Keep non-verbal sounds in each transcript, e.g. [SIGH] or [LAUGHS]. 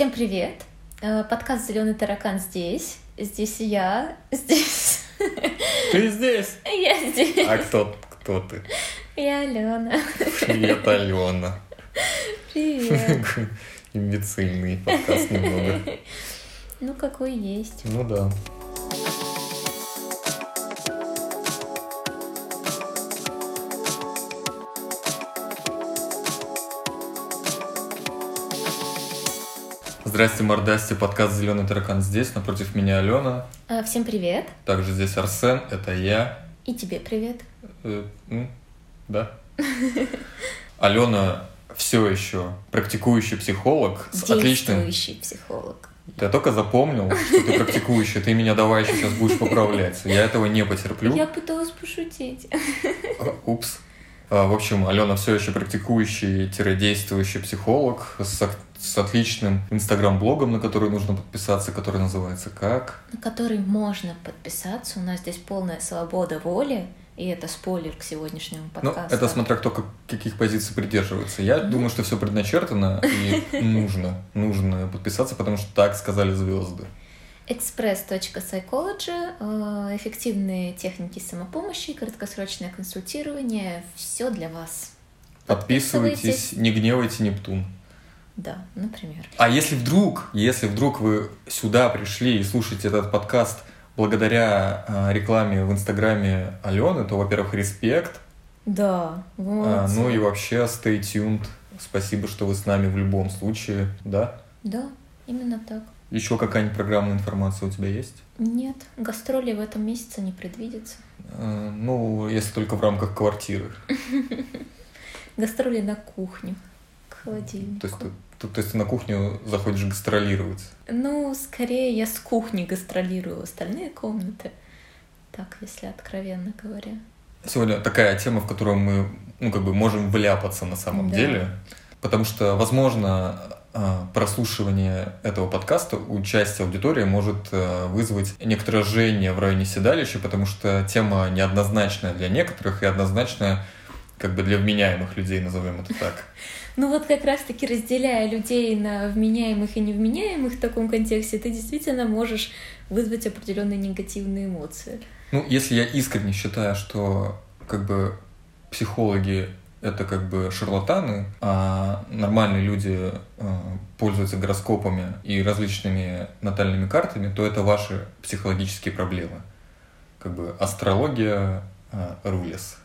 Всем привет! Э, Подкаст Зеленый таракан здесь. Здесь я. [LAUGHS] Здесь. Ты здесь? Я здесь. А кто, кто ты? Я Алена. Привет, Алена. Привет. Имбецильный подкаст немного. Ну, какой есть. Ну да. Здрасте, мордасти, подкаст «Зеленый таракан» здесь, напротив меня Алена. А, Всем привет. Также здесь Арсен, это я. И тебе привет. Э, м, да. [LAUGHS] Алена все еще практикующий психолог с отличным... Психолог. Я только запомнил, что ты практикующий, ты меня давай еще сейчас будешь поправлять. Я этого не потерплю. Я пыталась пошутить. А, Упс. А, В общем, Алена все еще практикующий-действующий психолог с, с отличным инстаграм-блогом, на который нужно подписаться, который называется как? На который можно подписаться. У нас здесь полная свобода воли. И это спойлер к сегодняшнему Ну, подкасту. это смотря кто как- каких позиций придерживается. Я Ну. думаю, что все предначертано и [LAUGHS] нужно, нужно подписаться, потому что так сказали звезды. Express.psychology, э, эффективные техники самопомощи, краткосрочное консультирование, все для вас. Подписывайтесь, не гневайте Нептун. Да, например. А если вдруг, если вдруг вы сюда пришли и слушаете этот подкаст благодаря а, рекламе в Инстаграме Алены, то, во-первых, респект, Да, а, вот. ну и вообще stay tuned. Спасибо, что вы с нами в любом случае, да? Да, именно так. Еще какая-нибудь программная информация у тебя есть? Нет, гастроли в этом месяце не предвидится. А, Ну, если только в рамках квартиры. [LAUGHS] Гастроли на кухню, холодильнику. То есть, ты, то, то есть ты на кухню заходишь гастролировать. Ну, скорее я с кухни гастролирую остальные комнаты. Так, если откровенно говоря. Сегодня такая тема, в которую мы, ну, как бы можем вляпаться на самом Да. деле. Потому что, возможно, а, прослушивание этого подкаста, участие аудитории может э, вызвать некоторое жжение в районе седалища, потому что тема неоднозначная для некоторых и однозначная как бы для вменяемых людей, назовем это так. [LAUGHS] Ну вот как раз-таки разделяя людей на вменяемых и невменяемых в таком контексте, ты действительно можешь вызвать определенные негативные эмоции. Ну, если я искренне считаю, что как бы психологи это как бы шарлатаны, а нормальные люди э, пользуются гороскопами и различными натальными картами, то это ваши психологические проблемы. Как бы астрология э, рулес.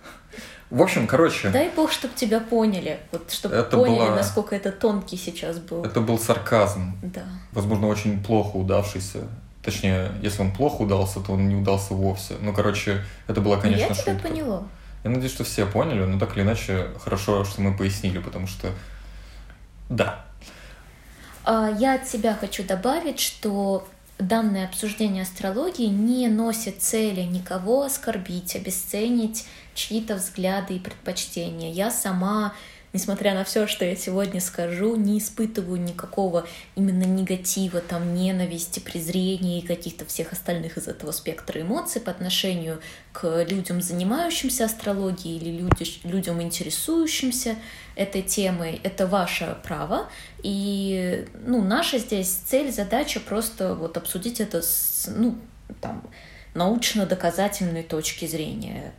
В общем, короче, Дай бог, чтобы тебя поняли, вот чтобы Это поняли, была- насколько это тонкий сейчас был. это был сарказм, Да. возможно, очень плохо удавшийся. Точнее, если он плохо удался, то он не удался вовсе. Ну, короче, это была, конечно, Я тебя шутка. поняла. Я надеюсь, что все поняли, но так или иначе хорошо, что мы пояснили, потому что да. А, Я от себя хочу добавить, что данное обсуждение астрологии не носит цели никого оскорбить, обесценить чьи-то взгляды и предпочтения. Я сама, несмотря на все, что я сегодня скажу, не испытываю никакого именно негатива, там, ненависти, презрения и каких-то всех остальных из этого спектра эмоций по отношению к людям, занимающимся астрологией или люди- людям, интересующимся этой темой. Это ваше право. И ну, наша здесь цель, задача просто вот обсудить это с ну, там, научно-доказательной точки зрения.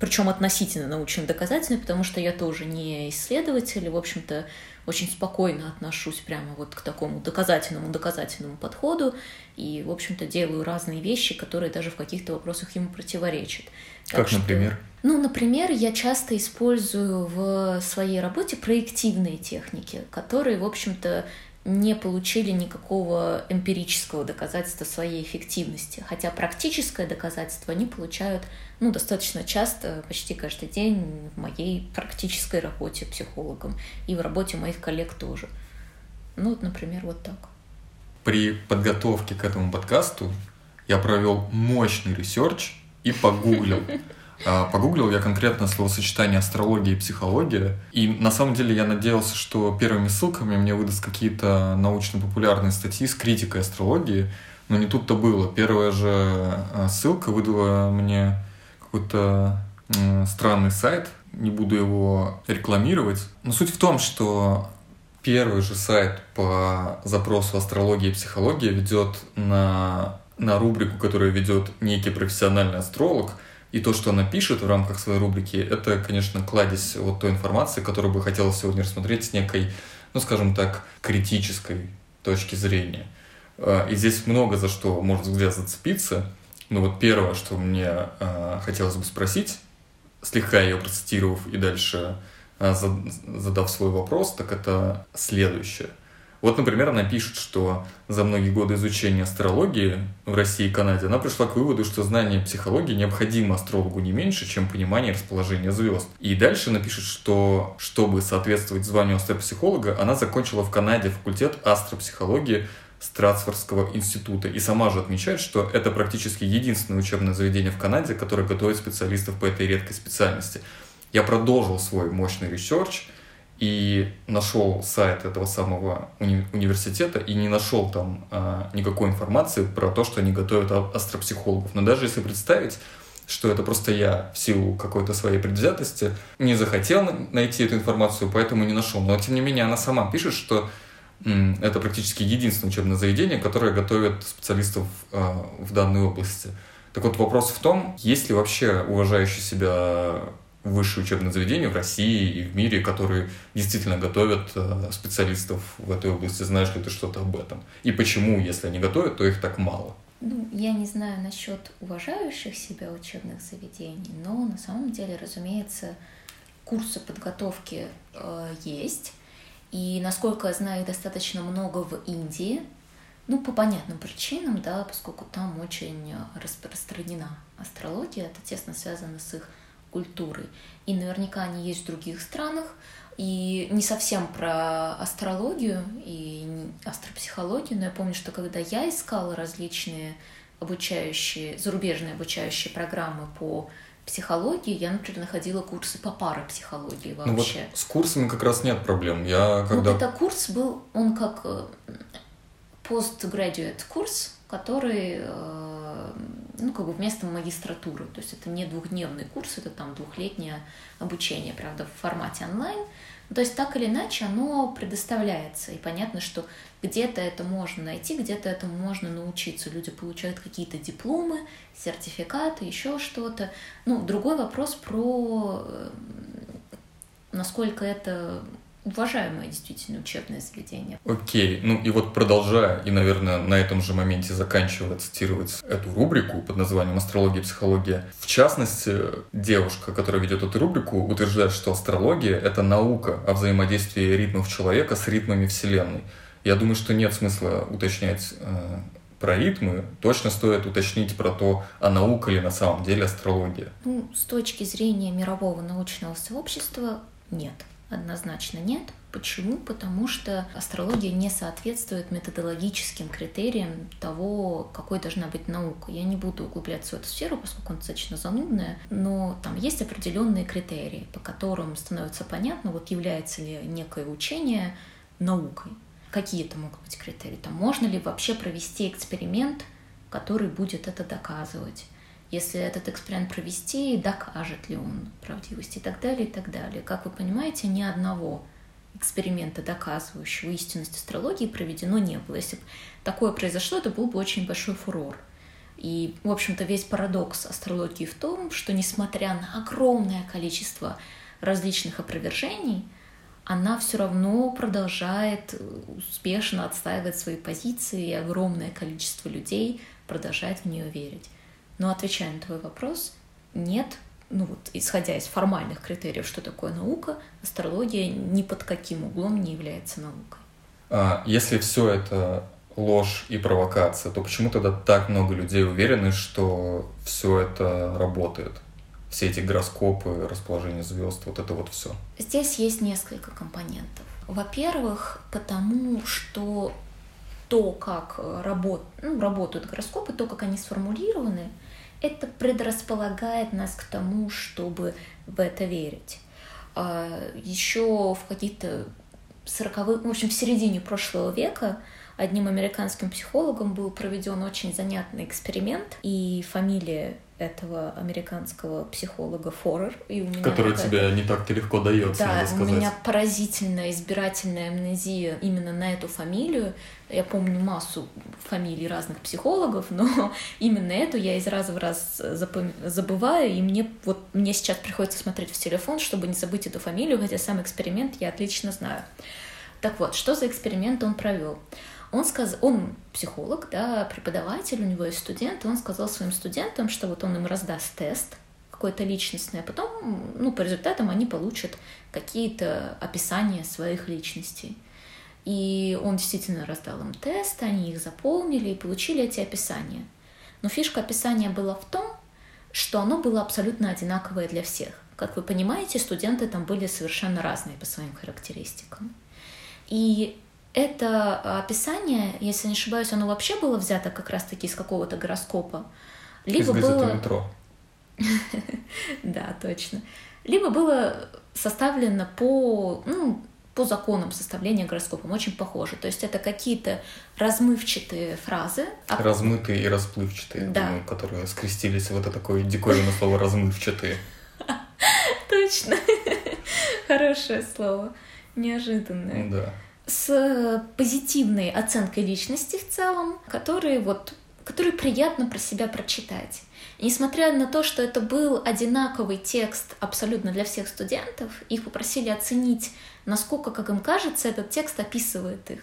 Причем относительно научно-доказательной, потому что я тоже не исследователь, и, в общем-то, очень спокойно отношусь прямо вот к такому доказательному доказательному подходу и, в общем-то, делаю разные вещи, которые даже в каких-то вопросах ему противоречат. Так Как, что- например? ну, например, я часто использую в своей работе проективные техники, которые, в общем-то, не получили никакого эмпирического доказательства своей эффективности, хотя практическое доказательство они получают ну, достаточно часто, почти каждый день в моей практической работе психологом и в работе моих коллег тоже. Ну, вот, например, вот так. При подготовке к этому подкасту я провел мощный research и погуглил. А, Погуглил я конкретно словосочетание астрология и психология. И на самом деле я надеялся, что первыми ссылками мне выдаст какие-то научно-популярные статьи с критикой астрологии. Но не тут-то было. Первая же а, ссылка выдала мне какой-то странный сайт. Не буду его рекламировать. Но суть в том, что первый же сайт по запросу астрология и психология ведет на, на рубрику, которую ведет некий профессиональный астролог, и то, что она пишет в рамках своей рубрики, это, конечно, кладезь вот той информации, которую бы хотелось сегодня рассмотреть с некой, ну, скажем так, критической точки зрения. А, и здесь много за что может взгляд зацепиться. Но вот первое, что мне э, хотелось бы спросить, слегка ее процитировав и дальше э, задав свой вопрос, так это следующее. Вот, например, она пишет, что за многие годы изучения астрологии в России и Канаде она пришла к выводу, что знание психологии необходимо астрологу не меньше, чем понимание расположения звезд. И дальше она пишет, что чтобы соответствовать званию астропсихолога, она закончила в Канаде факультет астропсихологии Стратфордского института. И сама же отмечает, что это практически единственное учебное заведение в Канаде, которое готовит специалистов по этой редкой специальности. Я продолжил свой мощный research и нашел сайт этого самого уни- университета и не нашел там а, никакой информации про то, что они готовят астропсихологов. Но даже если представить, что это просто я в силу какой-то своей предвзятости не захотел найти эту информацию, поэтому не нашел. Но тем не менее она сама пишет, что это практически единственное учебное заведение, которое готовит специалистов а, в данной области. Так вот, вопрос в том, есть ли вообще уважающие себя высшие учебные заведения в России и в мире, которые действительно готовят а, специалистов в этой области. Знаешь ли ты что-то об этом? И почему, если они готовят, то их так мало? Ну, я не знаю насчет уважающих себя учебных заведений, но на самом деле, разумеется, курсы подготовки э, есть. И, насколько я знаю, их достаточно много в Индии, ну, по понятным причинам, да, поскольку там очень распространена астрология, это тесно связано с их культурой. И наверняка они есть в других странах. И не совсем про астрологию и астропсихологию, но я помню, что когда я искала различные обучающие, зарубежные обучающие программы по психологии, я, например, находила курсы по парапсихологии вообще. Ну вот с курсами как раз нет проблем. Я когда... Вот это курс был, он как э, postgraduate курс, который, э, ну, как бы вместо магистратуры. То есть это не двухдневный курс, это там двухлетнее обучение, правда, в формате онлайн. То есть так или иначе оно предоставляется. И понятно, что где-то это можно найти, где-то этому можно научиться. Люди получают какие-то дипломы, сертификаты, еще что-то. Ну, другой вопрос про э, насколько это уважаемое действительно учебное заведение. Окей, ну и вот продолжая, и, наверное, на этом же моменте заканчивая цитировать эту рубрику под названием «Астрология и психология», в частности, девушка, которая ведет эту рубрику, утверждает, что астрология — это наука о взаимодействии ритмов человека с ритмами Вселенной. Я думаю, что нет смысла уточнять э, про ритмы, точно стоит уточнить про то, а наука ли на самом деле астрология. Ну, с точки зрения мирового научного сообщества, нет. Однозначно нет. Почему? Потому что астрология не соответствует методологическим критериям того, какой должна быть наука. Я не буду углубляться в эту сферу, поскольку она достаточно занудная, но там есть определенные критерии, по которым становится понятно, вот является ли некое учение наукой. Какие это могут быть критерии? Там можно ли вообще провести эксперимент, который будет это доказывать? Если этот эксперимент провести, докажет ли он правдивость и так далее, и так далее. Как вы понимаете, ни одного эксперимента, доказывающего истинность астрологии, проведено не было. Если бы такое произошло, это был бы очень большой фурор. И, в общем-то, весь парадокс астрологии в том, что, несмотря на огромное количество различных опровержений, она все равно продолжает успешно отстаивать свои позиции, и огромное количество людей продолжает в нее верить. Но отвечая на твой вопрос, нет, ну вот, исходя из формальных критериев, что такое наука, астрология ни под каким углом не является наукой. А если все это ложь и провокация, то почему тогда так много людей уверены, что все это работает? Все эти гороскопы, расположение звезд, вот это вот все. Здесь есть несколько компонентов. Во-первых, потому что то, как работ... ну, работают гороскопы, то, как они сформулированы, это предрасполагает нас к тому, чтобы в это верить. А, Еще в каких-то сороковых, в общем, в середине прошлого века одним американским психологом был проведен очень занятный эксперимент, и фамилия этого американского психолога Форер. И у меня Который тебе не так-то легко дается, да, надо сказать. у меня поразительная избирательная амнезия именно на эту фамилию. Я помню массу фамилий разных психологов, но [LAUGHS] именно эту я из раза в раз забываю, и мне вот мне сейчас приходится смотреть в телефон, чтобы не забыть эту фамилию, хотя сам эксперимент я отлично знаю. Так вот, что за эксперимент он провел? Он сказал, он психолог, да, преподаватель, у него есть студенты, он сказал своим студентам, что вот он им раздаст тест какой-то личностный, а потом, ну, по результатам они получат какие-то описания своих личностей. И он действительно раздал им тест, они их заполнили и получили эти описания. Но фишка описания была в том, что оно было абсолютно одинаковое для всех. Как вы понимаете, студенты там были совершенно разные по своим характеристикам. И это а, описание, если не ошибаюсь, оно вообще было взято как раз-таки из какого-то гороскопа. Либо из было... метро. [LAUGHS] да, точно. Либо было составлено по, ну, по законам составления гороскопа, очень похоже. То есть это какие-то размывчатые фразы. А... Размытые и расплывчатые, да. думаю, которые скрестились в это такое диковинное слово «размывчатые». [LAUGHS] Точно. [LAUGHS] Хорошее слово. Неожиданное. Да с позитивной оценкой личности в целом, которые вот которые приятно про себя прочитать. несмотря на то, что это был одинаковый текст абсолютно для всех студентов, их попросили оценить, насколько, как им кажется, этот текст описывает их.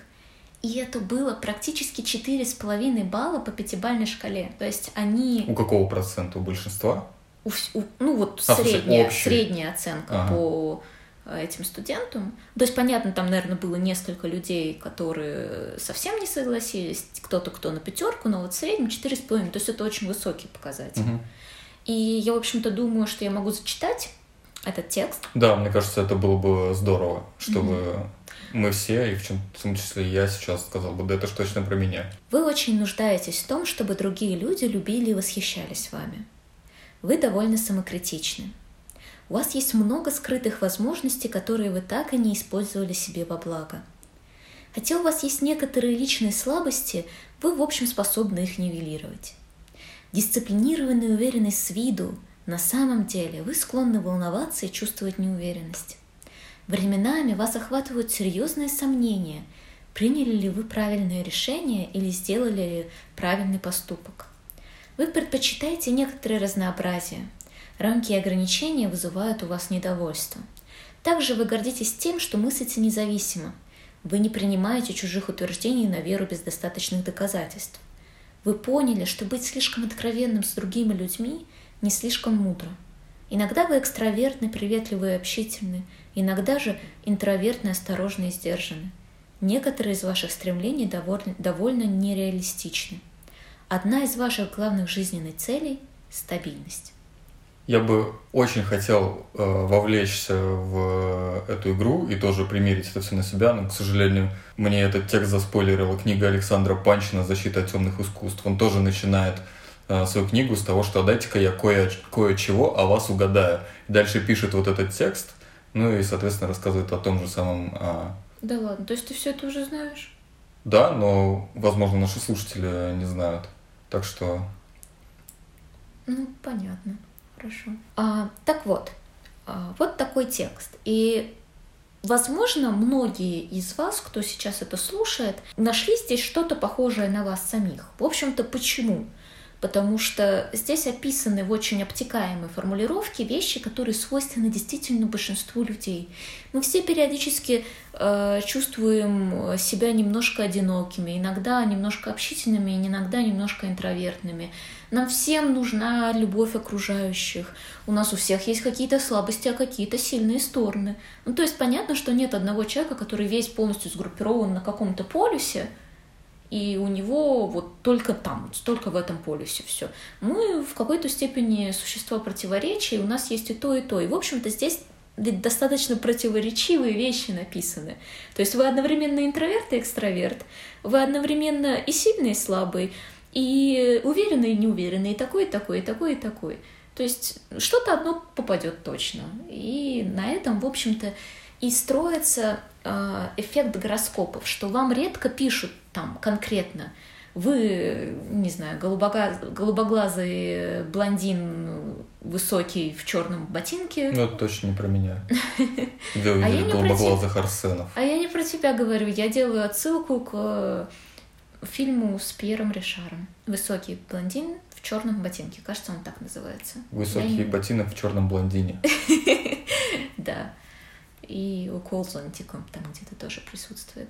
И это было практически 4,5 балла по пятибалльной шкале. То есть они... У какого процента? У большинства? У, у, ну вот а, средняя, средняя оценка ага. по Э, этим студентам. То есть, понятно, там, наверное, было несколько людей, которые совсем не согласились, кто-то, кто на пятерку, но вот в среднем 4,5, то есть это очень высокий показатель. Угу. И я, в общем-то, думаю, что я могу зачитать этот текст. Да, мне кажется, это было бы здорово, чтобы угу. мы все, и в, чем, в том числе я сейчас сказал бы, да это что точно про меня. Вы очень нуждаетесь в том, чтобы другие люди любили и восхищались вами. Вы довольно самокритичны. У вас есть много скрытых возможностей, которые вы так и не использовали себе во благо. Хотя у вас есть некоторые личные слабости, вы в общем способны их нивелировать. Дисциплинированный и уверенный с виду, на самом деле вы склонны волноваться и чувствовать неуверенность. Временами вас охватывают серьезные сомнения, приняли ли вы правильное решение или сделали ли правильный поступок. Вы предпочитаете некоторое разнообразие, Рамки и ограничения вызывают у вас недовольство. Также вы гордитесь тем, что мыслите независимо. Вы не принимаете чужих утверждений на веру без достаточных доказательств. Вы поняли, что быть слишком откровенным с другими людьми не слишком мудро. Иногда вы экстравертны, приветливы и общительны, иногда же интровертны, осторожны и сдержаны. Некоторые из ваших стремлений довольно, довольно нереалистичны. Одна из ваших главных жизненных целей – стабильность. Я бы очень хотел э, вовлечься в эту игру и тоже примерить это все на себя, но, к сожалению, мне этот текст заспойлерила книга Александра Панчина «Защита от темных искусств». Он тоже начинает э, свою книгу с того, что «дайте-ка я кое- кое-чего о вас угадаю». И дальше пишет вот этот текст, ну и, соответственно, рассказывает о том же самом... Э... Да ладно, то есть ты все это уже знаешь? Да, но, возможно, наши слушатели не знают. Так что... Ну, понятно. Хорошо. А, так вот, а, вот такой текст. И Возможно, многие из вас, кто сейчас это слушает, нашли здесь что-то похожее на вас самих. В общем-то, почему? Потому что здесь описаны в очень обтекаемой формулировке вещи, которые свойственны действительно большинству людей. Мы все периодически э, чувствуем себя немножко одинокими, иногда немножко общительными, иногда немножко интровертными. Нам всем нужна любовь окружающих. У нас у всех есть какие-то слабости, а какие-то сильные стороны. Ну, то есть понятно, что нет одного человека, который весь полностью сгруппирован на каком-то полюсе, и у него вот только там, только в этом полюсе все. Мы в какой-то степени существа противоречия, у нас есть и то, и то. И, в общем-то, здесь достаточно противоречивые вещи написаны. То есть вы одновременно интроверт и экстраверт, вы одновременно и сильный, и слабый, и уверенный и неуверенный, и такой, и такой, и такой, и такой. То есть что-то одно попадет точно. И на этом, в общем-то, и строится эффект гороскопов, что вам редко пишут там конкретно, вы, не знаю, голубоглазый блондин высокий в черном ботинке. Ну, это точно не про меня. [LAUGHS] Где увидели голубоглазых Арсенов. А я не про тебя говорю, я делаю отсылку к фильму с Пьером Ришаром. Высокий блондин в черном ботинке. Кажется, он так называется. Высокий я... ботинок в черном блондине. [LAUGHS] Да. И укол зонтиком там где-то тоже присутствует.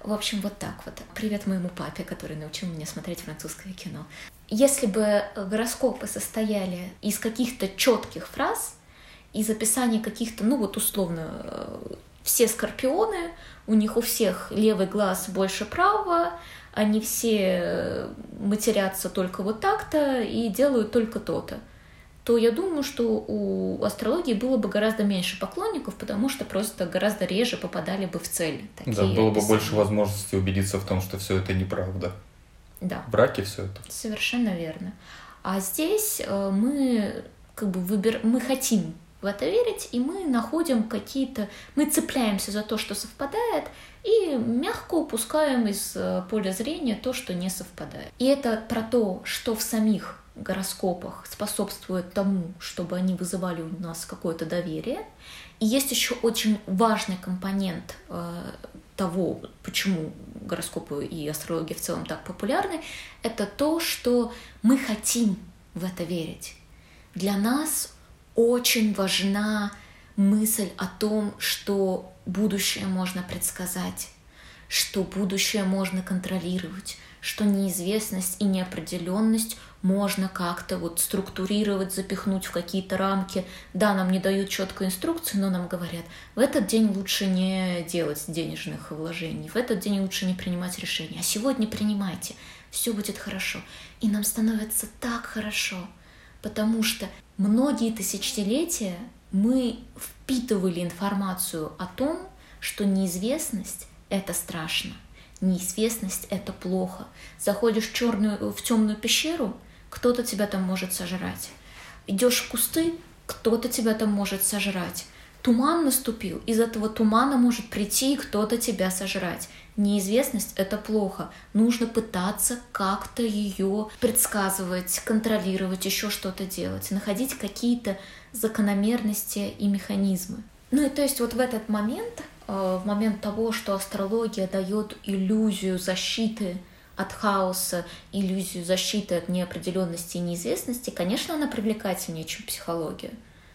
В общем, вот так вот. Привет моему папе, который научил меня смотреть французское кино. Если бы гороскопы состояли из каких-то четких фраз, из описания каких-то, ну вот условно, э, все скорпионы, у них у всех левый глаз больше правого, они все э, матерятся только вот так-то и делают только то-то то я думаю, что у астрологии было бы гораздо меньше поклонников, потому что просто гораздо реже попадали бы в цель. Такие да, было бы больше возможности убедиться в том, что все это неправда. Да. В браке все это. Совершенно верно. А здесь э, мы как бы выбер... мы хотим в это верить, и мы находим какие-то, мы цепляемся за то, что совпадает, и мягко упускаем из э, поля зрения то, что не совпадает. И это про то, что в самих гороскопах способствует тому, чтобы они вызывали у нас какое-то доверие. И есть еще очень важный компонент э, того, почему гороскопы и астрология в целом так популярны, это то, что мы хотим в это верить. Для нас очень важна мысль о том, что будущее можно предсказать, что будущее можно контролировать, что неизвестность и неопределенность можно как-то вот структурировать, запихнуть в какие-то рамки. Да, нам не дают четкой инструкции, но нам говорят, в этот день лучше не делать денежных вложений, в этот день лучше не принимать решения, а сегодня принимайте, все будет хорошо. И нам становится так хорошо, потому что многие тысячелетия мы впитывали информацию о том, что неизвестность — это страшно, неизвестность — это плохо. Заходишь в, черную, в темную пещеру — кто-то тебя там может сожрать. Идешь в кусты, кто-то тебя там может сожрать. Туман наступил, из этого тумана может прийти и кто-то тебя сожрать. Неизвестность — это плохо. Нужно пытаться как-то ее предсказывать, контролировать, еще что-то делать, находить какие-то закономерности и механизмы. Ну и то есть вот в этот момент, э, в момент того, что астрология дает иллюзию защиты от хаоса, иллюзию защиты от неопределенности и неизвестности, конечно, она привлекательнее, чем психология.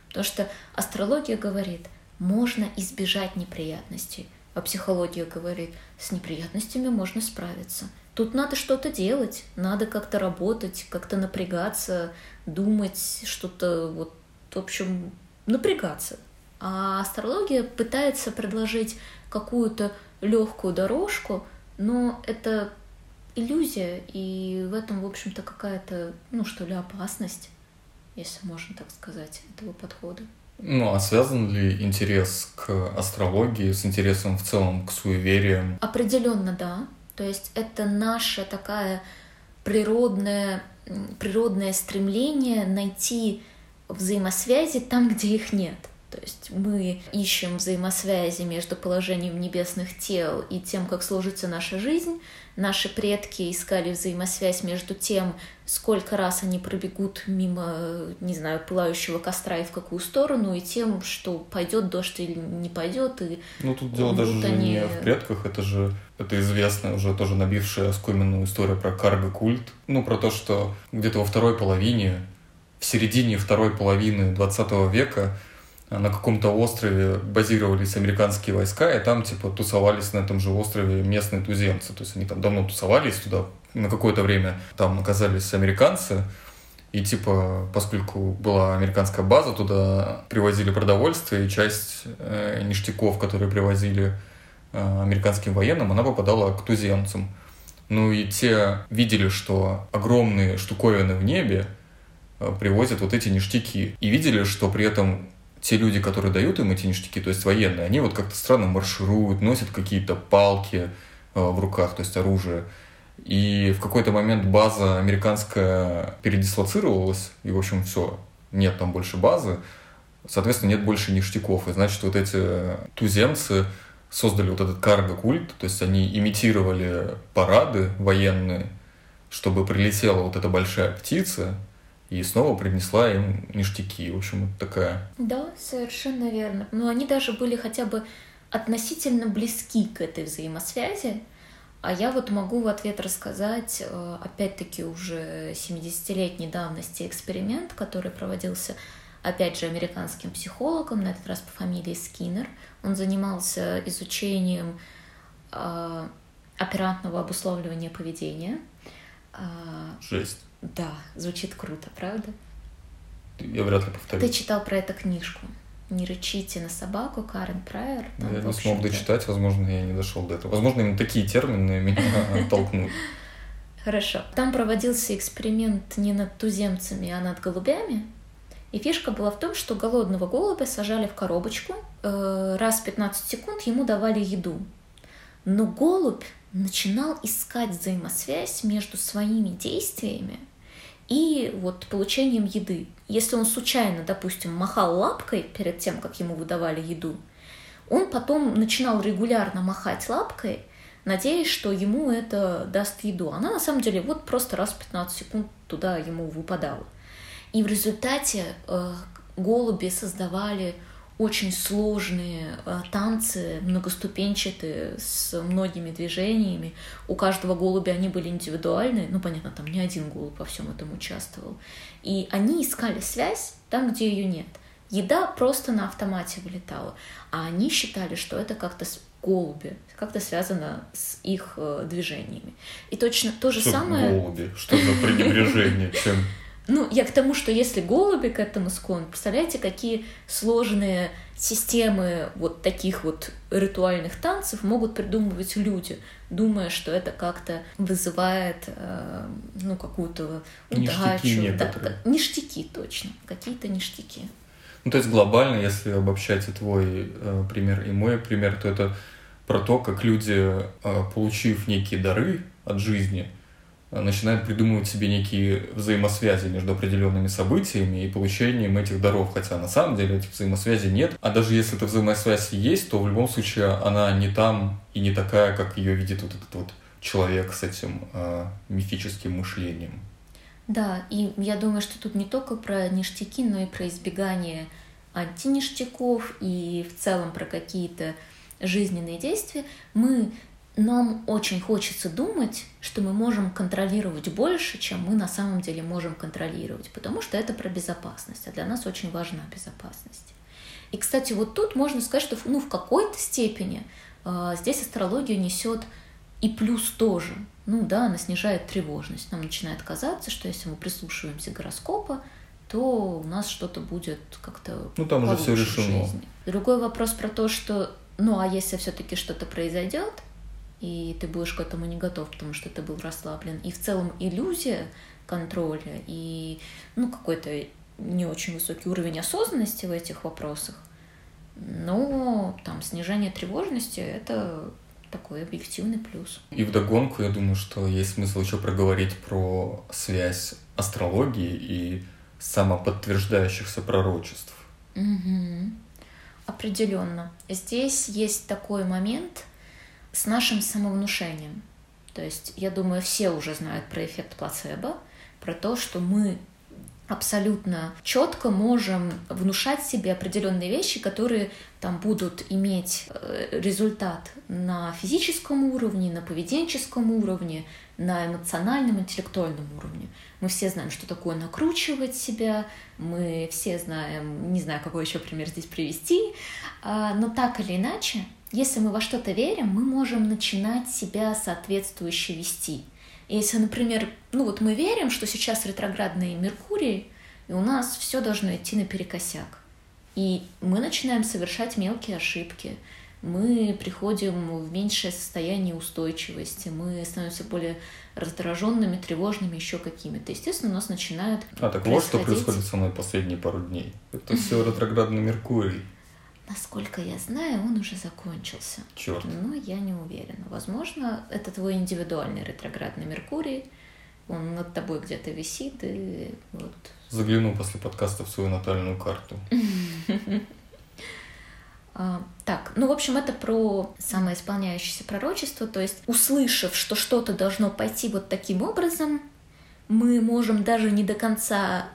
Потому что астрология говорит, можно избежать неприятностей, а психология говорит, с неприятностями можно справиться. Тут надо что-то делать, надо как-то работать, как-то напрягаться, думать, что-то вот, в общем, напрягаться. А астрология пытается предложить какую-то легкую дорожку, но это иллюзия, и в этом, в общем-то, какая-то, ну что ли, опасность, если можно так сказать, этого подхода. Ну, а связан ли интерес к астрологии с интересом в целом к суевериям? Определенно, да. То есть это наша такая природная, природное стремление найти взаимосвязи там, где их нет. То есть мы ищем взаимосвязи между положением небесных тел и тем, как сложится наша жизнь, Наши предки искали взаимосвязь между тем, сколько раз они пробегут мимо, не знаю, пылающего костра и в какую сторону, и тем, что пойдет дождь или не пойдет. И ну тут дело даже они... не в предках, это же это известная уже тоже набившая оскоменную история про карго-культ. Ну, про то, что где-то во второй половине, в середине второй половины 20 века на каком-то острове базировались американские войска, и там, типа, тусовались на этом же острове местные туземцы. То есть они там давно тусовались туда, на какое-то время там оказались американцы, и, типа, поскольку была американская база, туда привозили продовольствие, и часть э, ништяков, которые привозили э, американским военным, она попадала к туземцам. Ну и те видели, что огромные штуковины в небе э, привозят вот эти ништяки. И видели, что при этом те люди, которые дают им эти ништяки, то есть военные, они вот как-то странно маршируют, носят какие-то палки э, в руках, то есть оружие. И в какой-то момент база американская передислоцировалась, и, в общем, все, нет там больше базы, соответственно, нет больше ништяков. И значит, вот эти туземцы создали вот этот карго-культ, то есть они имитировали парады военные, чтобы прилетела вот эта большая птица и снова принесла им ништяки. В общем, это такая... Да, совершенно верно. Но они даже были хотя бы относительно близки к этой взаимосвязи, а я вот могу в ответ рассказать, э, опять-таки, уже 70-летней давности эксперимент, который проводился, опять же, американским психологом, на этот раз по фамилии Скиннер. Он занимался изучением э, оперантного обусловливания поведения. Э, Жесть. Да, звучит круто, правда? Я вряд ли повторю. Ты читал про эту книжку? «Не рычите на собаку» Карен Прайер. Там, я не смог дочитать, возможно, я не дошел до этого. Возможно, именно такие термины меня [LAUGHS] оттолкнули. Хорошо. Там проводился эксперимент не над туземцами, а над голубями. И фишка была в том, что голодного голубя сажали в коробочку, э, раз в 15 секунд ему давали еду. Но голубь начинал искать взаимосвязь между своими действиями и вот получением еды. Если он случайно, допустим, махал лапкой перед тем, как ему выдавали еду, он потом начинал регулярно махать лапкой, надеясь, что ему это даст еду. Она на самом деле вот просто раз в 15 секунд туда ему выпадала. И в результате э, голуби создавали очень сложные э, танцы, многоступенчатые, с многими движениями. У каждого голубя они были индивидуальные, ну, понятно, там не один голубь во всем этом участвовал. И они искали связь там, где ее нет. Еда просто на автомате вылетала, а они считали, что это как-то голуби, как-то связано с их э, движениями. И точно то же что самое... Голуби? Что за пренебрежение? Чем? Ну, я к тому, что если голуби к этому склонны, представляете, какие сложные системы вот таких вот ритуальных танцев могут придумывать люди, думая, что это как-то вызывает э, ну какую-то удачу, ништяки, да, ништяки точно, какие-то ништяки. Ну то есть глобально, если обобщать и твой э, пример и мой пример, то это про то, как люди, э, получив некие дары от жизни, начинает придумывать себе некие взаимосвязи между определенными событиями и получением этих даров, хотя на самом деле этих взаимосвязей нет. А даже если эта взаимосвязь есть, то в любом случае она не там и не такая, как ее видит вот этот вот человек с этим э, мифическим мышлением. Да, и я думаю, что тут не только про ништяки, но и про избегание антиништяков и в целом про какие-то жизненные действия. Мы нам очень хочется думать, что мы можем контролировать больше, чем мы на самом деле можем контролировать, потому что это про безопасность, а для нас очень важна безопасность. И, кстати, вот тут можно сказать, что ну, в какой-то степени э, здесь астрология несет и плюс тоже. Ну да, она снижает тревожность. Нам начинает казаться, что если мы прислушиваемся к гороскопу, то у нас что-то будет как-то ну, там уже все решено. Жизни. Другой вопрос про то, что ну а если все-таки что-то произойдет, и ты будешь к этому не готов, потому что ты был расслаблен. И в целом иллюзия контроля и ну, какой-то не очень высокий уровень осознанности в этих вопросах, но там снижение тревожности — это такой объективный плюс. И вдогонку, я думаю, что есть смысл еще проговорить про связь астрологии и самоподтверждающихся пророчеств. Угу. Определенно. Здесь есть такой момент — с нашим самовнушением. То есть, я думаю, все уже знают про эффект плацебо, про то, что мы абсолютно четко можем внушать себе определенные вещи, которые там будут иметь э, результат на физическом уровне, на поведенческом уровне, на эмоциональном, интеллектуальном уровне. Мы все знаем, что такое накручивать себя, мы все знаем, не знаю, какой еще пример здесь привести, а, но так или иначе если мы во что-то верим, мы можем начинать себя соответствующе вести. Если, например, ну вот мы верим, что сейчас ретроградный Меркурий, и у нас все должно идти наперекосяк. И мы начинаем совершать мелкие ошибки, мы приходим в меньшее состояние устойчивости, мы становимся более раздраженными, тревожными, еще какими-то. Естественно, у нас начинают А, так вот что происходит со мной последние пару дней. Это все [LAUGHS] ретроградный Меркурий. Насколько я знаю, он уже закончился. Черт. Но я не уверена. Возможно, это твой индивидуальный ретроградный Меркурий. Он над тобой где-то висит, и вот... Загляну после подкаста в свою натальную карту. [LAUGHS] А, так, ну, в общем, это про самоисполняющееся пророчество, то есть, услышав, что что-то должно пойти вот таким образом, мы можем даже не до конца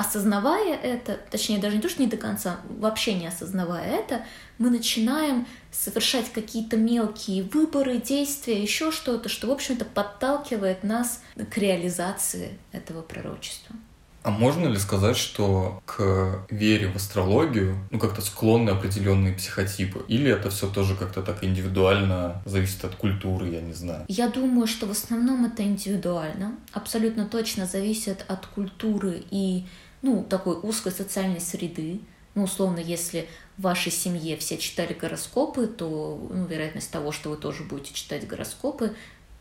осознавая это, точнее даже не то, что не до конца, вообще не осознавая это, мы начинаем совершать какие-то мелкие выборы, действия, еще что-то, что, в общем-то, подталкивает нас к реализации этого пророчества. А можно ли сказать, что к вере в астрологию ну, как-то склонны определенные психотипы? Или это все тоже как-то так индивидуально зависит от культуры, я не знаю? Я думаю, что в основном это индивидуально. Абсолютно точно зависит от культуры и ну, такой узкой социальной среды. Ну, условно, если в вашей семье все читали гороскопы, то ну, вероятность того, что вы тоже будете читать гороскопы,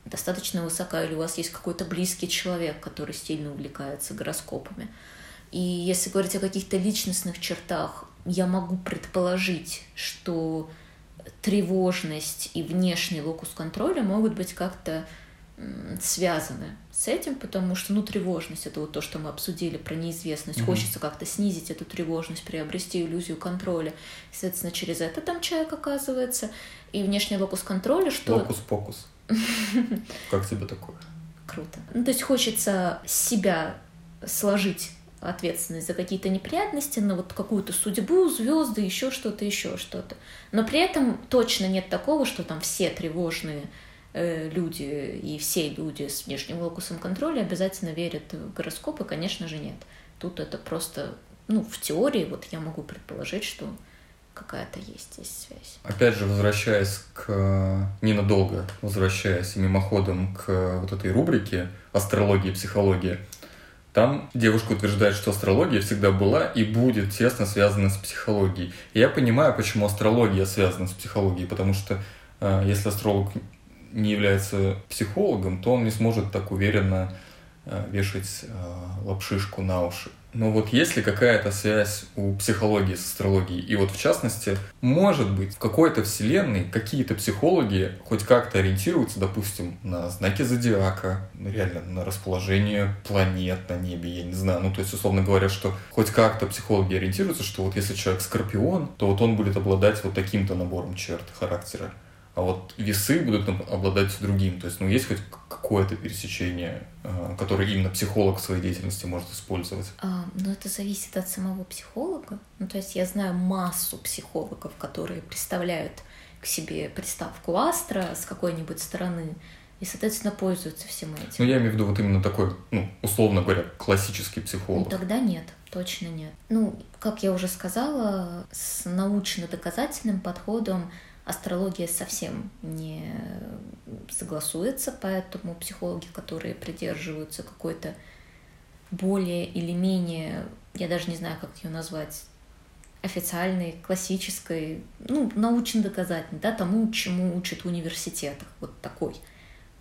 достаточно высока, или у вас есть какой-то близкий человек, который сильно увлекается гороскопами. И если говорить о каких-то личностных чертах, я могу предположить, что тревожность и внешний локус контроля могут быть как-то связаны с этим, потому что, ну, тревожность — это вот то, что мы обсудили про неизвестность. Mm-hmm. Хочется как-то снизить эту тревожность, приобрести иллюзию контроля. Соответственно, через это там человек оказывается. И внешний локус контроля, что... Локус-покус. [LAUGHS] Как тебе такое? Круто. Ну, то есть хочется себя сложить ответственность за какие-то неприятности, на вот какую-то судьбу, звезды, еще что-то, еще что-то. Но при этом точно нет такого, что там все тревожные люди и все люди с внешним локусом контроля обязательно верят в гороскопы, конечно же, нет. Тут это просто, ну, в теории, вот я могу предположить, что какая-то есть здесь связь. Опять же, возвращаясь к... Ненадолго возвращаясь мимоходом к вот этой рубрике «Астрология и психология», там девушка утверждает, что астрология всегда была и будет тесно связана с психологией. И я понимаю, почему астрология связана с психологией, потому что э, если астролог не является психологом, то он не сможет так уверенно э, вешать э, лапшишку на уши. Но вот есть ли какая-то связь у психологии с астрологией? И вот в частности, может быть, в какой-то вселенной какие-то психологи хоть как-то ориентируются, допустим, на знаки зодиака, реально на расположение планет на небе, я не знаю. Ну, то есть, условно говоря, что хоть как-то психологи ориентируются, что вот если человек скорпион, то вот он будет обладать вот таким-то набором черт характера а вот весы будут обладать другим. То есть, ну, есть хоть какое-то пересечение, э, которое именно психолог в своей деятельности может использовать? А, ну, это зависит от самого психолога. Ну, то есть я знаю массу психологов, которые представляют к себе приставку астра с какой-нибудь стороны, и, соответственно, пользуются всем этим. Ну, я имею в виду вот именно такой, ну, условно говоря, классический психолог. Ну, тогда нет, точно нет. Ну, как я уже сказала, с научно-доказательным подходом астрология совсем не согласуется, поэтому психологи, которые придерживаются какой-то более или менее, я даже не знаю, как ее назвать, официальной, классической, ну, научно-доказательной, да, тому, чему учат в университетах, вот такой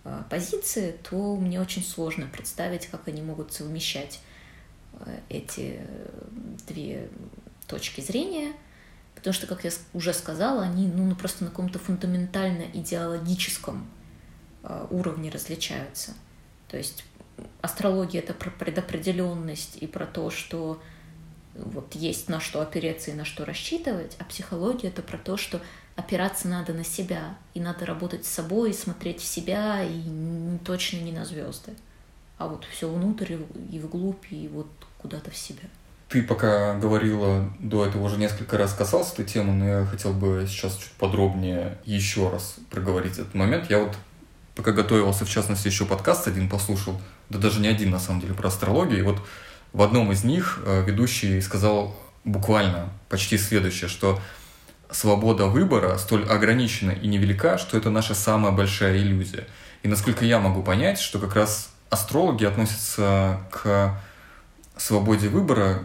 э, позиции, то мне очень сложно представить, как они могут совмещать э, эти две точки зрения – Потому что, как я уже сказала, они ну, ну просто на каком-то фундаментально идеологическом э, уровне различаются. То есть астрология это про предопределенность и про то, что вот есть на что опереться и на что рассчитывать, а психология это про то, что опираться надо на себя, и надо работать с собой, смотреть в себя, и точно не на звезды, а вот все внутрь и вглубь, и вот куда-то в себя. Ты пока говорила до этого уже несколько раз касался этой темы, но я хотел бы сейчас чуть подробнее еще раз проговорить этот момент. Я вот пока готовился, в частности, еще подкаст один послушал, да даже не один, на самом деле, про астрологию. И вот в одном из них э, ведущий сказал буквально почти следующее, что свобода выбора столь ограничена и невелика, что это наша самая большая иллюзия. И насколько я могу понять, что как раз астрологи относятся к свободе выбора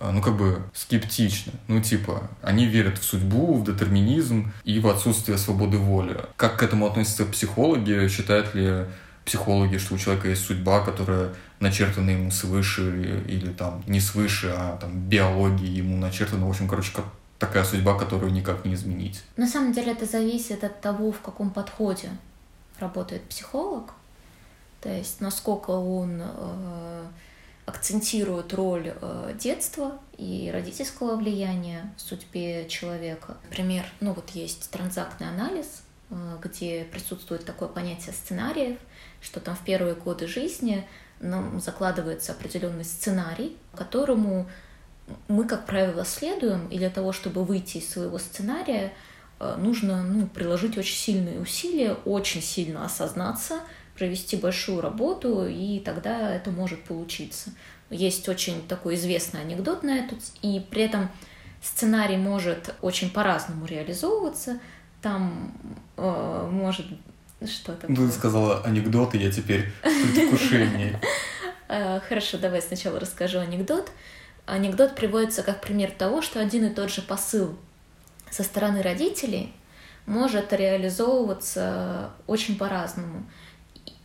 ну, как бы скептично. Ну, типа, они верят в судьбу, в детерминизм и в отсутствие свободы воли. Как к этому относятся психологи? Считают ли психологи, что у человека есть судьба, которая начертана ему свыше или там не свыше, а там биологии ему начертана. В общем, короче, как такая судьба, которую никак не изменить. На самом деле это зависит от того, в каком подходе работает психолог. То есть, насколько он э, акцентируют роль э, детства и родительского влияния в судьбе человека. Например, ну вот есть транзактный анализ, э, где присутствует такое понятие сценариев, что там в первые годы жизни нам закладывается определенный сценарий, которому мы, как правило, следуем, и для того, чтобы выйти из своего сценария, э, нужно ну, приложить очень сильные усилия, очень сильно осознаться, провести большую работу, и тогда это может получиться. Есть очень такой известный анекдот на эту, и при этом сценарий может очень по-разному реализовываться. Там э, может что то Ну, ты сказала анекдоты, я теперь в предвкушении. [LAUGHS] Э, хорошо, давай сначала расскажу анекдот. Анекдот приводится как пример того, что один и тот же посыл со стороны родителей может реализовываться очень по-разному.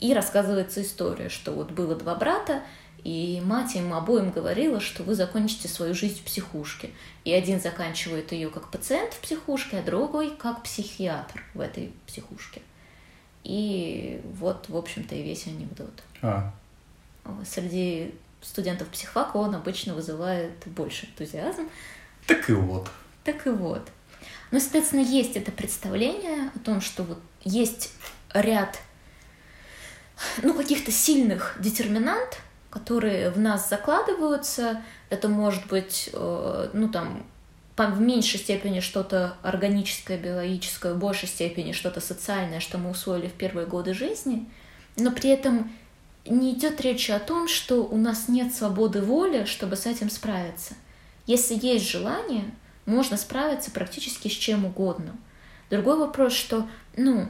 И рассказывается история, что вот было два брата, и мать им обоим говорила, что вы закончите свою жизнь в психушке. И один заканчивает ее как пациент в психушке, а другой как психиатр в этой психушке. И вот, в общем-то, и весь анекдот. А. Среди студентов психфака он обычно вызывает больше энтузиазм. Так и вот. Так и вот. Ну, соответственно, есть это представление о том, что вот есть ряд ну, каких-то сильных детерминант, которые в нас закладываются. Это может быть, э, ну, там, в меньшей степени что-то органическое, биологическое, в большей степени что-то социальное, что мы усвоили в первые годы жизни, но при этом не идет речи о том, что у нас нет свободы воли, чтобы с этим справиться. Если есть желание, можно справиться практически с чем угодно. Другой вопрос, что, ну,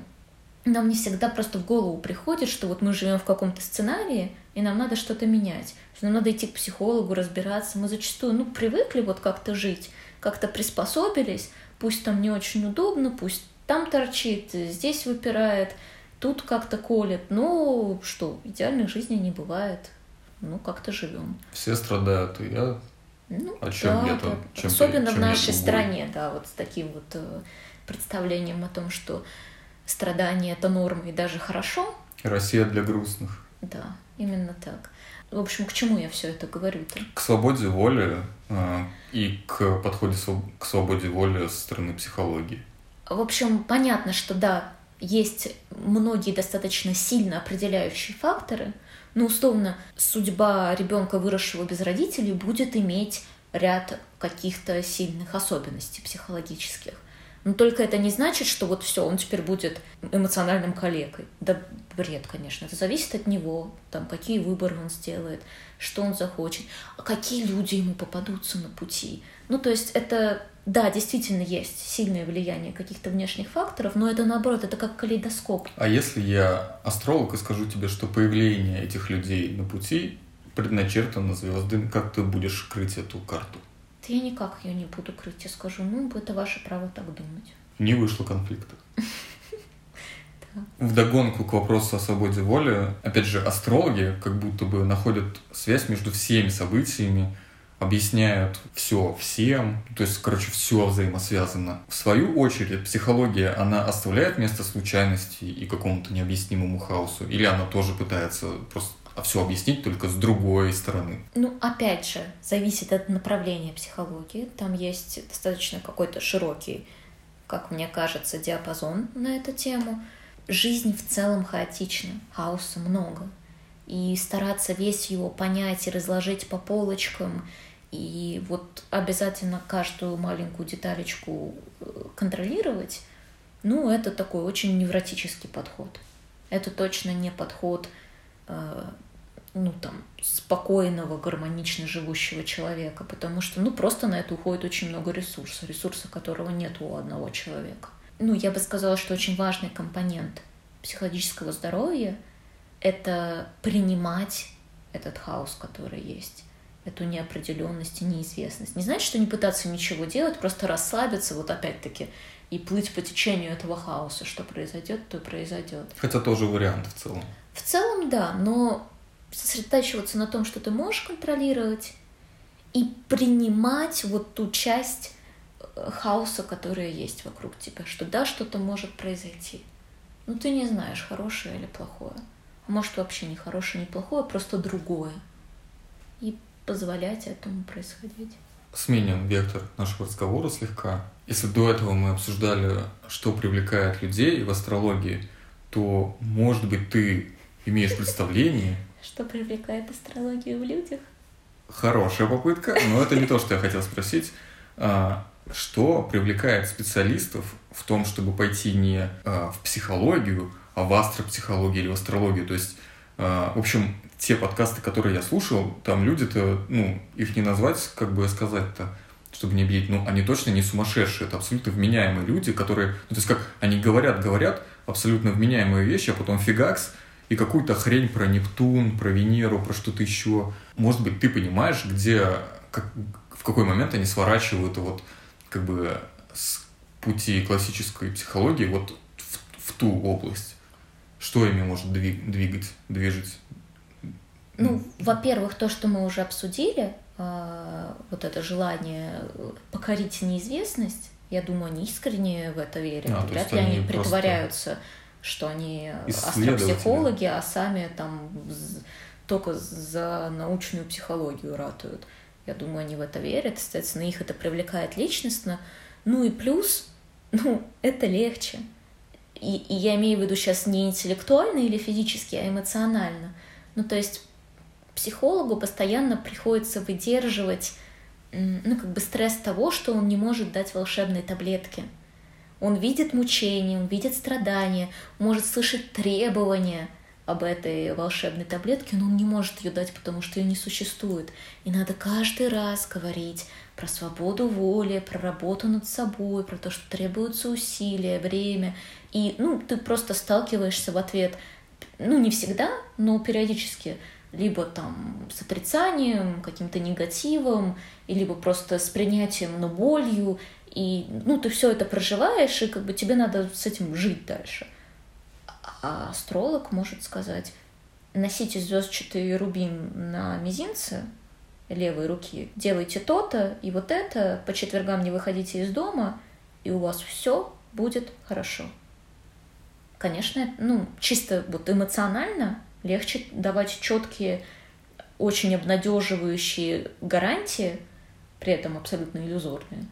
нам не всегда просто в голову приходит, что вот мы живем в каком-то сценарии, и нам надо что-то менять, что нам надо идти к психологу, разбираться. Мы зачастую, ну, привыкли вот как-то жить, как-то приспособились, пусть там не очень удобно, пусть там торчит, здесь выпирает, тут как-то колет. Ну, что, идеальной жизни не бывает. Ну, как-то живем. Все страдают, и я ну, о чем да, я там? Чем Особенно чем в нашей стране, да, вот с таким вот э, представлением о том, что страдание это норма и даже хорошо. Россия для грустных. Да, именно так. В общем, к чему я все это говорю-то? К свободе воли э, и к подходе к свободе воли со стороны психологии. В общем, понятно, что да, есть многие достаточно сильно определяющие факторы, но условно судьба ребенка, выросшего без родителей, будет иметь ряд каких-то сильных особенностей психологических. Но только это не значит, что вот все, он теперь будет эмоциональным калекой. Да бред, конечно. Это зависит от него, там, какие выборы он сделает, что он захочет, а какие люди ему попадутся на пути. Ну, то есть это, да, действительно есть сильное влияние каких-то внешних факторов, но это наоборот, это как калейдоскоп. А если я астролог и скажу тебе, что появление этих людей на пути предначертано звездами, как ты будешь крыть эту карту? Да я никак ее не буду крыть. Я скажу, ну, это ваше право так думать. Не вышло конфликта. [LAUGHS] В догонку к вопросу о свободе воли, опять же, астрологи как будто бы находят связь между всеми событиями, объясняют все всем, то есть, короче, все взаимосвязано. В свою очередь, психология, она оставляет место случайности и какому-то необъяснимому хаосу, или она тоже пытается просто все объяснить только с другой стороны. Ну, опять же, зависит от направления психологии. Там есть достаточно какой-то широкий, как мне кажется, диапазон на эту тему. Жизнь в целом хаотична, хаоса много. И стараться весь его понять и разложить по полочкам, и вот обязательно каждую маленькую деталечку э, контролировать, ну, это такой очень невротический подход. Это точно не подход ну, там, спокойного, гармонично живущего человека, потому что, ну, просто на это уходит очень много ресурсов, ресурса которого нет у одного человека. Ну, я бы сказала, что очень важный компонент психологического здоровья — это принимать этот хаос, который есть, эту неопределенность и неизвестность. Не значит, что не пытаться ничего делать, просто расслабиться, вот опять-таки, и плыть по течению этого хаоса. Что произойдет, то произойдет. Хотя тоже вариант в целом. В целом, да, но сосредотачиваться на том, что ты можешь контролировать, и принимать вот ту часть э, хаоса, которая есть вокруг тебя, что да, что-то может произойти. Но ты не знаешь, хорошее или плохое. А может вообще не хорошее, не плохое, а просто другое. и позволять этому происходить. Сменим вектор нашего разговора слегка. Если до этого мы обсуждали, что привлекает людей в астрологии, то, может быть, ты имеешь представление... Что привлекает астрологию в людях? Хорошая попытка, но это не то, что я хотел спросить. А, что привлекает специалистов в том, чтобы пойти не а, в психологию, а в астропсихологию или в астрологию? То есть, а, в общем, те подкасты, которые я слушал, там люди-то, ну, их не назвать, как бы сказать-то, чтобы не обидеть, ну, они точно не сумасшедшие, это абсолютно вменяемые люди, которые, ну, то есть как они говорят, говорят, абсолютно вменяемые вещи, а потом фигакс, и какую-то хрень про Нептун, про Венеру, про что-то еще. Может быть, ты понимаешь, где, как, в какой момент они сворачивают вот как бы с пути классической психологии вот в, в ту область. Что ими может двигать, движить? Ну, во-первых, то, что мы уже обсудили, а, вот это желание покорить неизвестность, я думаю, они искренне в это верят. А, Вряд ли они, они притворяются, что они астропсихологи, а сами там только за научную психологию ратуют. Я думаю, они в это верят, соответственно, их это привлекает личностно. Ну и плюс, [LAUGHS] ну, это легче. И, и я имею в виду сейчас не интеллектуально или физически, а эмоционально. Ну, то есть психологу постоянно приходится выдерживать ну, как бы стресс того, что он не может дать волшебной таблетки. Он видит мучения, он видит страдания, может слышать требования об этой волшебной таблетке, но он не может ее дать, потому что ее не существует. И надо каждый раз говорить про свободу воли, про работу над собой, про то, что требуются усилия, время. И ну, ты просто сталкиваешься в ответ, ну не всегда, но периодически либо там с отрицанием, каким-то негативом, либо просто с принятием, но болью, и ну, ты все это проживаешь, и как бы тебе надо с этим жить дальше. А астролог может сказать, носите звездчатый рубин на мизинце левой руки, делайте то-то и вот это, по четвергам не выходите из дома, и у вас все будет хорошо. Конечно, ну, чисто вот эмоционально легче давать четкие, очень обнадеживающие гарантии, при этом абсолютно иллюзорные,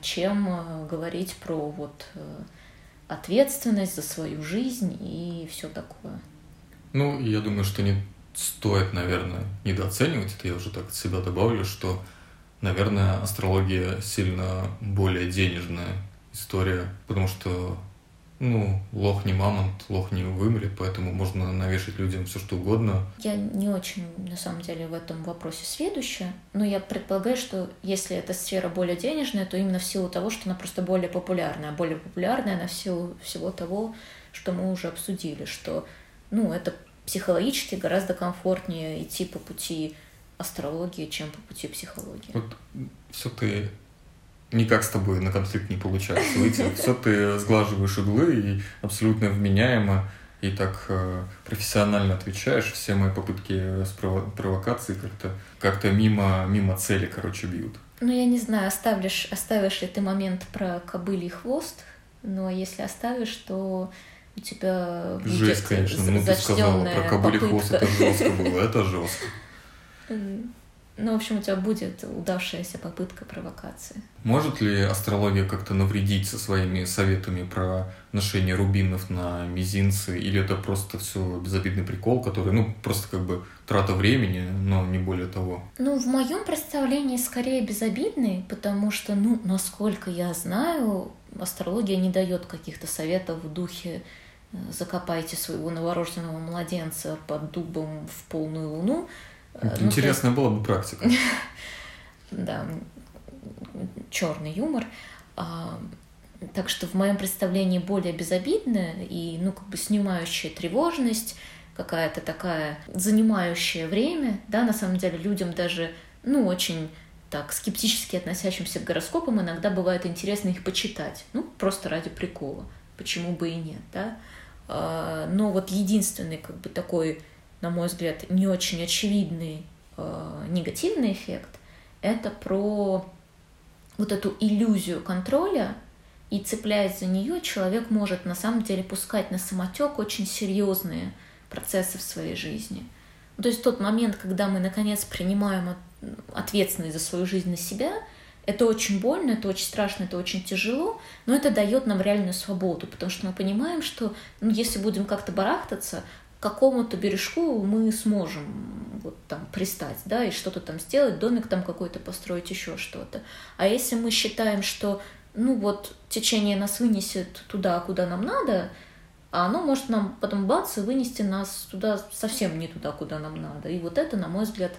чем а, говорить про вот э, ответственность за свою жизнь и все такое. Ну, я думаю, что не стоит, наверное, недооценивать это. Я уже так от себя добавлю, что, наверное, астрология сильно более денежная история, потому что ну, лох не мамонт, лох не вымрет, поэтому можно навешать людям все что угодно. Я не очень, на самом деле, в этом вопросе следующая, но я предполагаю, что если эта сфера более денежная, то именно в силу того, что она просто более популярная. А более популярная она в силу всего того, что мы уже обсудили, что, ну, это психологически гораздо комфортнее идти по пути астрологии, чем по пути психологии. Вот все ты никак с тобой на конфликт не получается выйти. [LAUGHS] Все ты сглаживаешь углы и абсолютно вменяемо и так э, профессионально отвечаешь. Все мои попытки с прово- провокацией как-то как мимо, мимо цели, короче, бьют. Ну, я не знаю, оставишь, оставишь ли ты момент про кобылий хвост, но если оставишь, то у тебя будет Жесть, конечно. Ну, ты сказала про кобылий хвост, это жестко было, это [LAUGHS] жестко. Ну, в общем, у тебя будет удавшаяся попытка провокации. Может ли астрология как-то навредить со своими советами про ношение рубинов на мизинцы, или это просто все безобидный прикол, который, ну, просто как бы трата времени, но не более того? Ну, в моем представлении скорее безобидный, потому что, ну, насколько я знаю, астрология не дает каких-то советов в духе э, закопайте своего новорожденного младенца под дубом в полную луну, ну, интересная есть... была бы практика. [LAUGHS] да, черный юмор. А, так что в моем представлении более безобидная и, ну, как бы снимающая тревожность, какая-то такая занимающая время, да, на самом деле людям даже, ну, очень так скептически относящимся к гороскопам иногда бывает интересно их почитать, ну, просто ради прикола, почему бы и нет, да. А, но вот единственный, как бы, такой на мой взгляд, не очень очевидный э, негативный эффект, это про вот эту иллюзию контроля, и цепляясь за нее, человек может на самом деле пускать на самотек очень серьезные процессы в своей жизни. То есть тот момент, когда мы наконец принимаем ответственность за свою жизнь на себя, это очень больно, это очень страшно, это очень тяжело, но это дает нам реальную свободу, потому что мы понимаем, что ну, если будем как-то барахтаться, какому-то бережку мы сможем вот там пристать, да, и что-то там сделать, домик там какой-то построить, еще что-то. А если мы считаем, что ну вот течение нас вынесет туда, куда нам надо, а оно может нам потом бац и вынести нас туда совсем не туда, куда нам надо. И вот это, на мой взгляд,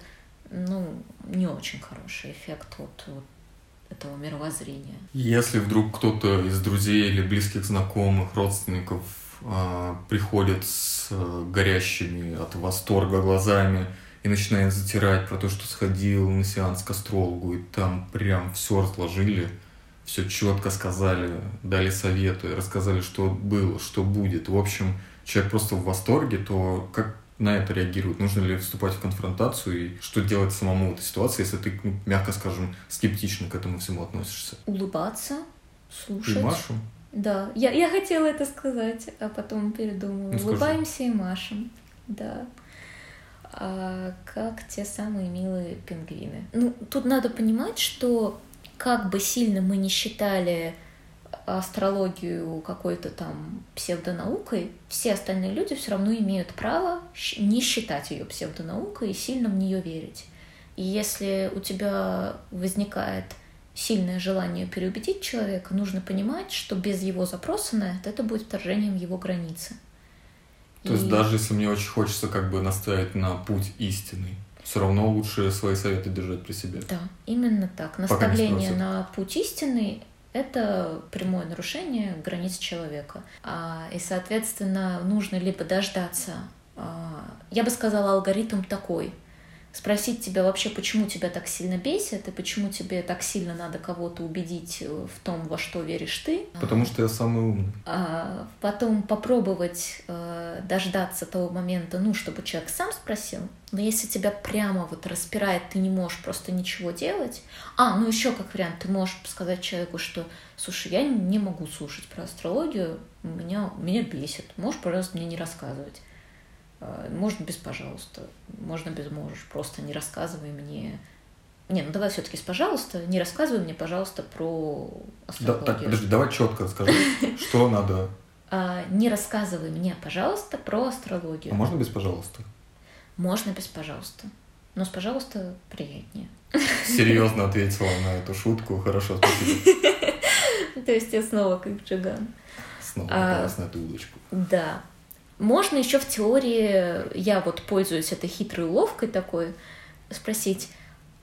ну, не очень хороший эффект от, от этого мировоззрения. Если вдруг кто-то из друзей или близких знакомых, родственников приходит с э, горящими от восторга глазами и начинает затирать про то, что сходил на сеанс к астрологу, и там прям все разложили, все четко сказали, дали советы, рассказали, что было, что будет. В общем, человек просто в восторге, то как на это реагируют? Нужно ли вступать в конфронтацию и что делать самому в этой ситуации, если ты, ну, мягко скажем, скептично к этому всему относишься? Улыбаться, слушать. И Машу? Да, я, я хотела это сказать, а потом передумала. Ну, Улыбаемся и машем, да. А, как те самые милые пингвины. Ну, тут надо понимать, что как бы сильно мы не считали астрологию какой-то там псевдонаукой, все остальные люди все равно имеют право не считать ее псевдонаукой и сильно в нее верить. И если у тебя возникает сильное желание переубедить человека, нужно понимать, что без его запроса на это, это будет вторжением его границы. То и... есть даже если мне очень хочется как бы наставить на путь истинный, все равно лучше свои советы держать при себе. Да, именно так. Наставление на путь истинный это прямое нарушение границ человека. А, и, соответственно, нужно либо дождаться, а, я бы сказала, алгоритм такой. Спросить тебя вообще, почему тебя так сильно бесит, и почему тебе так сильно надо кого-то убедить в том, во что веришь ты. Потому что я самый умный. А потом попробовать э, дождаться того момента, ну, чтобы человек сам спросил, но если тебя прямо вот распирает, ты не можешь просто ничего делать. А, ну еще как вариант, ты можешь сказать человеку, что, слушай, я не могу слушать про астрологию, меня, меня бесит, можешь, пожалуйста, мне не рассказывать. А, можно без пожалуйста, можно без можешь, просто не рассказывай мне. Не, ну давай все-таки с пожалуйста, не рассказывай мне, пожалуйста, про астрологию. Да, так, подожди, давай четко скажи, [LAUGHS] что надо. А, не рассказывай мне, пожалуйста, про астрологию. А можно без пожалуйста? Можно без «пожалуйста». Но с «пожалуйста» приятнее. Серьезно [LAUGHS] ответила на эту шутку. Хорошо, спасибо. [LAUGHS] То есть я снова как Джиган. Снова попалась а, на эту удочку. Да. Можно еще в теории, я вот пользуюсь этой хитрой уловкой такой, спросить,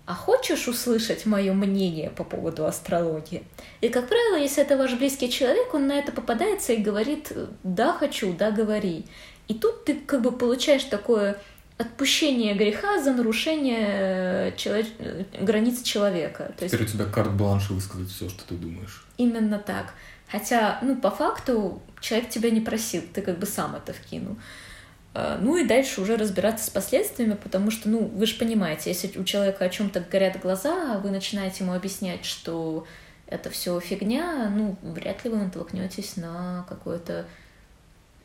а хочешь услышать мое мнение по поводу астрологии? И, как правило, если это ваш близкий человек, он на это попадается и говорит, да, хочу, да, говори. И тут ты как бы получаешь такое отпущение греха за нарушение э, человек... Э, границ человека. То Теперь есть... у тебя карт-бланш высказать все, что ты думаешь. Именно так. Хотя, ну, по факту, человек тебя не просил, ты как бы сам это вкинул. А, ну и дальше уже разбираться с последствиями, потому что, ну, вы же понимаете, если у человека о чем-то горят глаза, а вы начинаете ему объяснять, что это все фигня, ну, вряд ли вы натолкнетесь на какую-то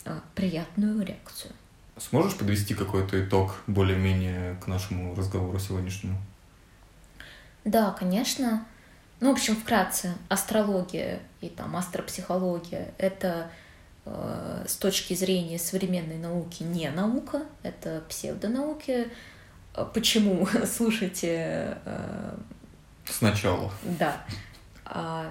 а, приятную реакцию. Сможешь подвести какой-то итог более-менее к нашему разговору сегодняшнему? Да, конечно. Ну, в общем, вкратце, астрология и там астропсихология — это э, с точки зрения современной науки не наука, это псевдонауки. Э, почему? [LAUGHS] Слушайте... Э, Сначала. Да. А,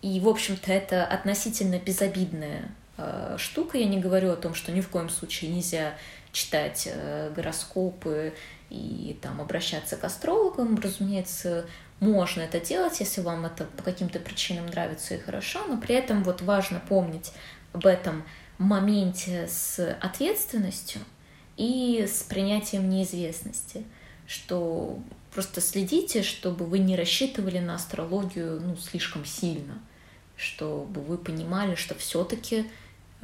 и, в общем-то, это относительно безобидная Э, штука. Я не говорю о том, что ни в коем случае нельзя читать э, гороскопы и там обращаться к астрологам. Разумеется, можно это делать, если вам это по каким-то причинам нравится и хорошо, но при этом вот важно помнить об этом моменте с ответственностью и с принятием неизвестности, что просто следите, чтобы вы не рассчитывали на астрологию ну, слишком сильно, чтобы вы понимали, что все-таки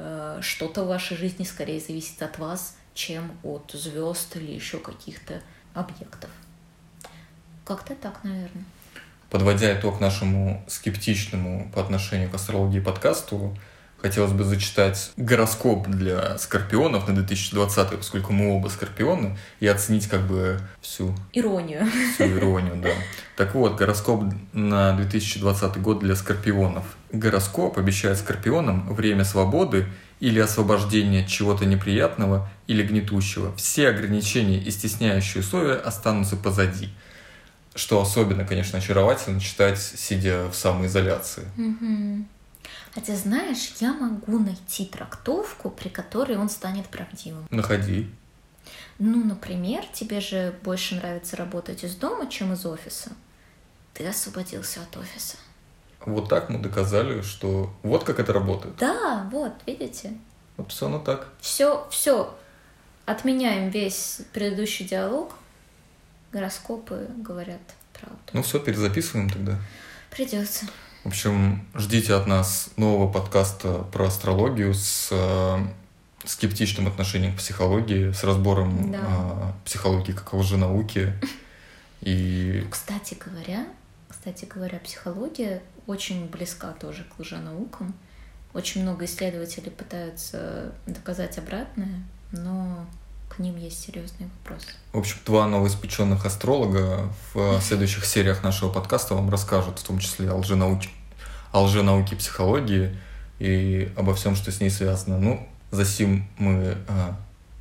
Э, что-то в вашей жизни скорее зависит от вас, чем от звезд или еще каких-то объектов. Как-то так, наверное. Подводя итог нашему скептичному по отношению к астрологии подкасту, хотелось бы зачитать гороскоп для скорпионов на 2020, поскольку мы оба скорпионы, и оценить как бы всю... Иронию. Всю иронию, да. Так вот, гороскоп на 2020 год для скорпионов. Гороскоп обещает скорпионам время свободы или освобождения от чего-то неприятного или гнетущего. Все ограничения и стесняющие условия останутся позади. Что особенно, конечно, очаровательно читать, сидя в самоизоляции. Угу. А ты знаешь, я могу найти трактовку, при которой он станет правдивым. Находи. Ну, например, тебе же больше нравится работать из дома, чем из офиса. Ты освободился от офиса. Вот так мы доказали, что вот как это работает. Да, вот, видите? Вот все оно так. Все, все. Отменяем весь предыдущий диалог. Гороскопы говорят правду. Ну все, перезаписываем тогда. Придется. В общем, ждите от нас нового подкаста про астрологию с э, скептичным отношением к психологии, с разбором Да. э, психологии как лженауки. [LAUGHS] И Кстати говоря, кстати говоря, психология очень близка тоже к лженаукам. Очень много исследователей пытаются доказать обратное, но к ним есть серьезные вопросы. В общем, два новоиспеченных астролога в следующих сериях нашего подкаста вам расскажут, в том числе о лженауке, о лженауке психологии и обо всем, что с ней связано. Ну, за сим мы а,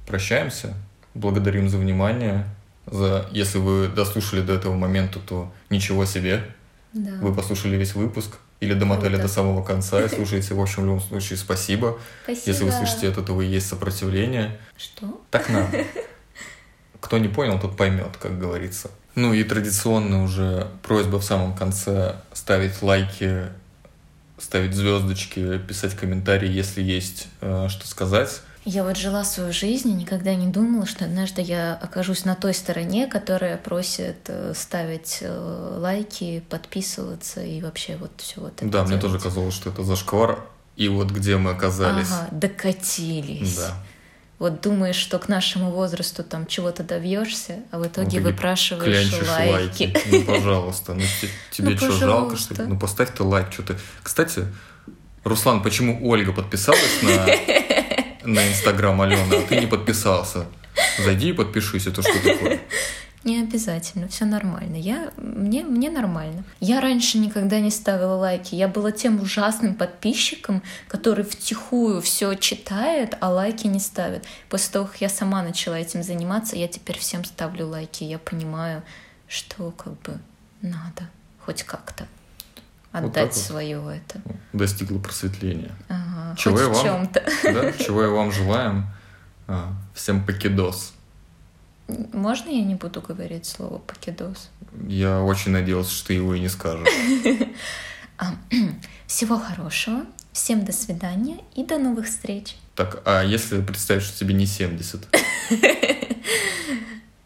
прощаемся, благодарим за внимание. За, если вы дослушали до этого момента, то ничего себе, Да. вы послушали весь выпуск или домотали Круто. до самого конца и слушаете. В общем, в любом случае, спасибо. Спасибо. Если вы слышите это, то вы есть сопротивление. Что? Так надо. Кто не понял, тот поймет, как говорится. Ну и традиционно уже просьба в самом конце ставить лайки, ставить звездочки, писать комментарии, если есть э, что сказать. Я вот жила свою жизнь и никогда не думала, что однажды я окажусь на той стороне, которая просит э, ставить э, лайки, подписываться и вообще вот все вот это да, мне делать. тоже казалось, что это зашквар. И вот где мы оказались. Ага, докатились. Да. Вот думаешь, что к нашему возрасту там чего-то добьешься, а в итоге итоге выпрашиваешь Клянчишь лайки. Ну, пожалуйста. Ну, те- [LAUGHS] тебе Ну, что, жалко, что ли? Ну, поставь ты лайк, что ты... Кстати, Руслан, почему Ольга подписалась на, [LAUGHS] на Инстаграм Алены, а ты не подписался? Зайди и подпишись, это что такое? Не обязательно, все нормально. Я, мне, мне нормально. Я раньше никогда не ставила лайки. Я была тем ужасным подписчиком, который втихую все читает, а лайки не ставит. После того, как я сама начала этим заниматься, я теперь всем ставлю лайки. Я понимаю, что как бы надо хоть как-то отдать так вот. свое это. Достигла просветления. Ага, Чего хоть я в вам- чем-то. Да? Чего и вам желаем. А, Всем покидос. Можно я не буду говорить слово покидос? Я очень надеялся, что ты его и не скажешь. [LAUGHS] [CLEARS THROAT] Всего хорошего, всем до свидания и до новых встреч. Так, а если представить, что тебе не 70? [LAUGHS]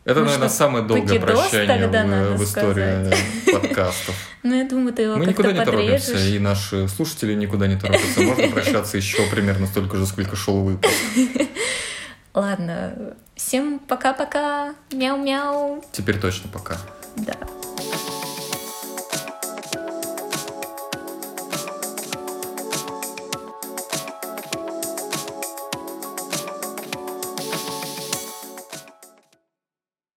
Это, Ну наверное, что, самое долгое прощание в, в истории подкастов. [LAUGHS] Ну, я думаю, ты его Мы никуда не торопимся, и наши слушатели никуда не торопятся. Можно прощаться еще примерно столько же, сколько шел выпуск. [LAUGHS] Ладно, всем пока-пока, мяу-мяу. Теперь точно пока.